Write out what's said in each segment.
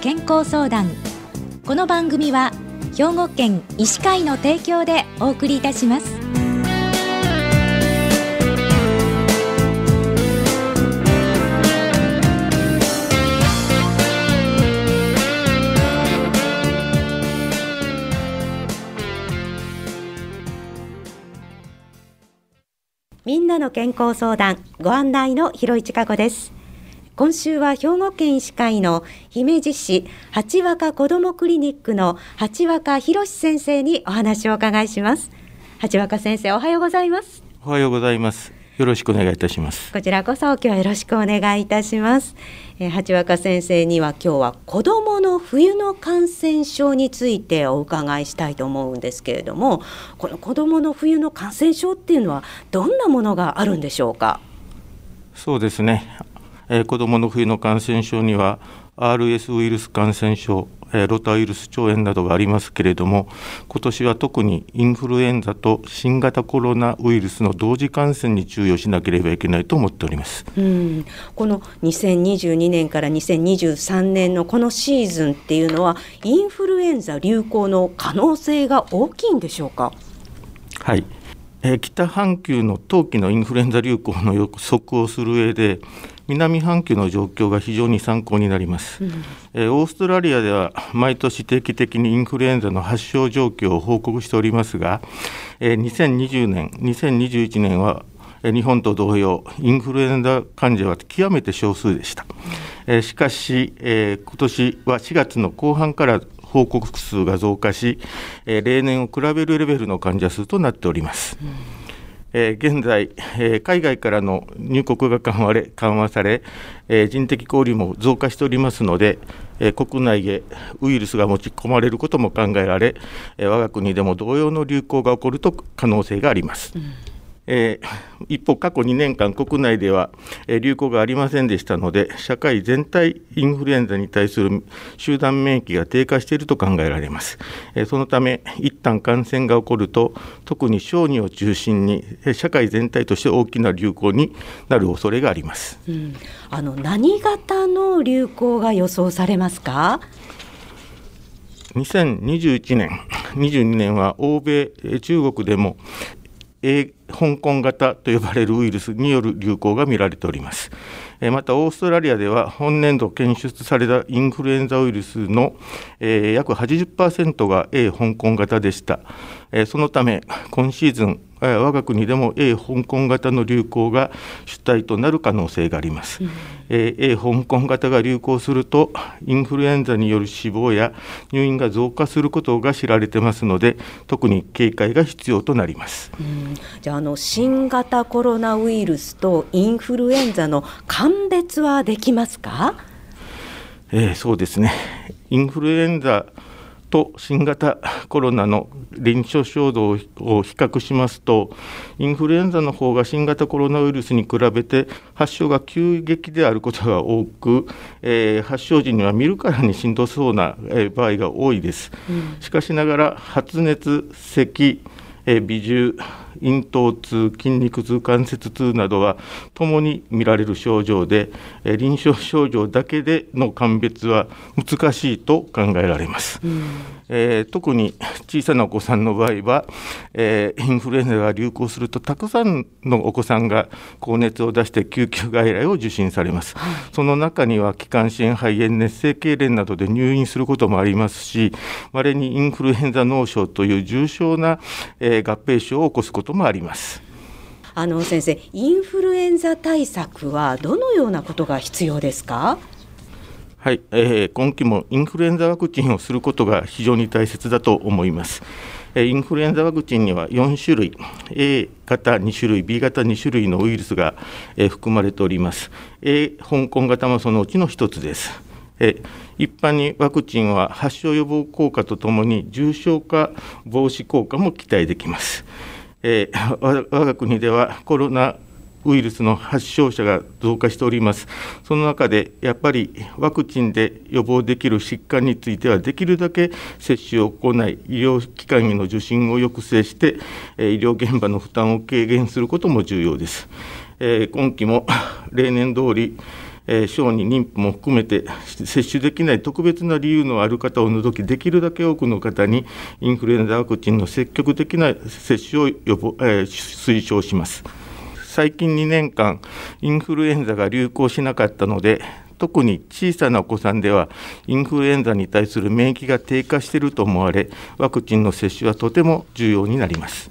健康相談。この番組は兵庫県医師会の提供でお送りいたします。みんなの健康相談ご案内の広市加子です。今週は兵庫県医師会の姫路市八若子どもクリニックの八若博先生にお話をお伺いします。八若先生おはようございます。おはようございます。よろしくお願いいたします。こちらこそ今日はよろしくお願いいたします。えー、八若先生には今日は子どもの冬の感染症についてお伺いしたいと思うんですけれどもこの子どもの冬の感染症っていうのはどんなものがあるんでしょうか？そうですねえー、子どもの冬の感染症には RS ウイルス感染症、えー、ロタウイルス腸炎などがありますけれども今年は特にインフルエンザと新型コロナウイルスの同時感染に注意をしなければいけないと思っております。うん。この2022年から2023年のこのシーズンっていうのはインフルエンザ流行の可能性が大きいんでしょうか？はい。えー、北半球の冬季のインフルエンザ流行の予測をする上で南半球の状況が非常に参考になります、うん、えー、オーストラリアでは毎年定期的にインフルエンザの発症状況を報告しておりますが、えー、2020年2021年は日本と同様インフルエンザ患者は極めて少数でした、えー、しかし、えー、今年は4月の後半から報告数が増加し、えー、例年を比べるレベルの患者数となっております。うんえー、現在、えー、海外からの入国が緩和れ緩和され、えー、人的交流も増加しておりますので、え国内へウイルスが持ち込まれることも考えられ、え我が国でも同様の流行が起こると可能性があります。うんえー、一方、過去2年間、国内では、えー、流行がありませんでしたので、社会全体インフルエンザに対する集団免疫が低下していると考えられます。えー、そのため、一旦感染が起こると、特に小児を中心に、えー、社会全体として大きな流行になる恐れがあります。うん、あの何型の流行が予想されますか？2021年、22年は欧米、中国でも A 香港型と呼ばれるウイルスによる流行が見られております。またオーストラリアでは本年度検出されたインフルエンザウイルスの、えー、約80%が A 香港型でした。えー、そのため今シーズン我が国でも A 香港型の流行が主体となる可能性があります、うん、A 香港型が流行するとインフルエンザによる死亡や入院が増加することが知られてますので特に警戒が必要となります、うん、じゃああの新型コロナウイルスとインフルエンザの鑑別はできますか、えー、そうですね。インフルエンザと新型コロナの臨床症状を比較しますと、インフルエンザの方が新型コロナウイルスに比べて発症が急激であることが多く、えー、発症時には見るからにしんどそうな、場合が多いです。しかしながら発熱、咳、え微重、咽頭痛、筋肉痛、関節痛などはともに見られる症状で、え臨床症状だけでの鑑別は難しいと考えられます。うん。えー、特に小さなお子さんの場合は、えー、インフルエンザが流行するとたくさんのお子さんが高熱を出して救急外来を受診されます、はい、その中には気管支炎肺炎熱性痙攣などで入院することもありますし稀にインフルエンザ脳症という重症な、えー、合併症を起こすこともありますあの先生インフルエンザ対策はどのようなことが必要ですか？はい、えー、今期もインフルエンザワクチンをすることが非常に大切だと思います。インフルエンザワクチンには4種類、A 型2種類、B 型2種類のウイルスが含まれております。A 香港型もそのうちの1つです。一般にワクチンは発症予防効果とともに重症化防止効果も期待できます。えー、我が国ではコロナウイルスの発症者が増加しております。その中でやっぱりワクチンで予防できる疾患についてはできるだけ接種を行い、医療機関への受診を抑制して、医療現場の負担を軽減することも重要です。今期も 例年通りえー、小児、妊婦も含めて接種できない特別な理由のある方を除き、できるだけ多くの方にインフルエンザワクチンの積極的な接種を予防、えー、推奨します。最近2年間、インフルエンザが流行しなかったので、特に小さなお子さんではインフルエンザに対する免疫が低下していると思われワクチンの接種はとても重要になります。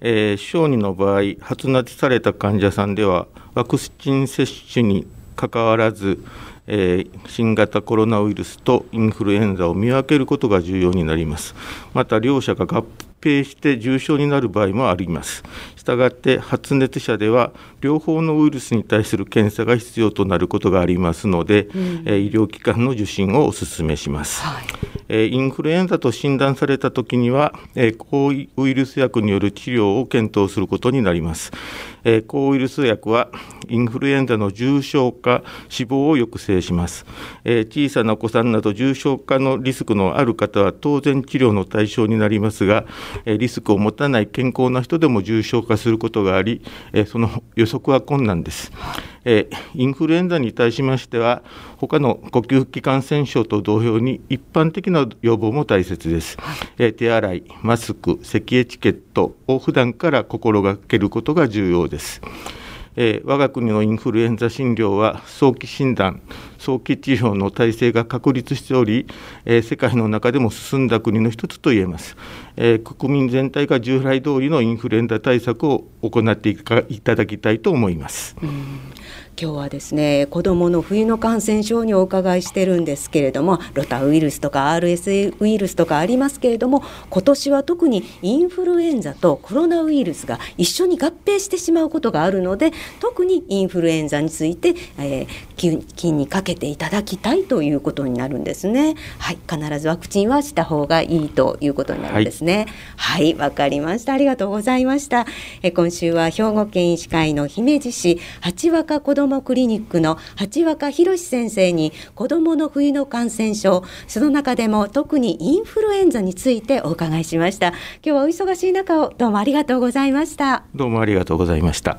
えー、小児の場合発熱された患者さんではワクチン接種にかかわらず、えー、新型コロナウイルスとインフルエンザを見分けることが重要になります。また両者が合併して重症になる場合もあります。したがって発熱者では両方のウイルスに対する検査が必要となることがありますので、うん、医療機関の受診をお勧めします、はい、インフルエンザと診断された時には抗ウイルス薬による治療を検討することになります。抗ウイルス薬はインフルエンザの重症化、死亡を抑制します。小さなお子さんなど重症化のリスクのある方は当然治療の対象になりますが、リスクを持たない健康な人でも重症化することがあり、その予測は困難です。インフルエンザに対しましては、他の呼吸器感染症と同様に一般的な予防も大切です。手洗い、マスク、咳エチケットを普段から心がけることが重要です。えー、我が国のインフルエンザ診療は早期診断、早期治療の体制が確立しており、えー、世界の中でも進んだ国の一つと言えます、えー、国民全体が従来通りのインフルエンザ対策を行っていただきたいと思います。今日はですね子どもの冬の感染症にお伺いしてるんですけれどもロタウイルスとか RS ウイルスとかありますけれども今年は特にインフルエンザとコロナウイルスが一緒に合併してしまうことがあるので特にインフルエンザについて、えー、気にかけけていただきたいということになるんですね。はい必ずワクチンはした方がいいということになるんですね。はいわ、はい、かりましたありがとうございました。え今週は兵庫県医師会の姫路市八若子どもクリニックの八若博先生に子どもの冬の感染症その中でも特にインフルエンザについてお伺いしました今日はお忙しい中をどうもありがとうございましたどうもありがとうございました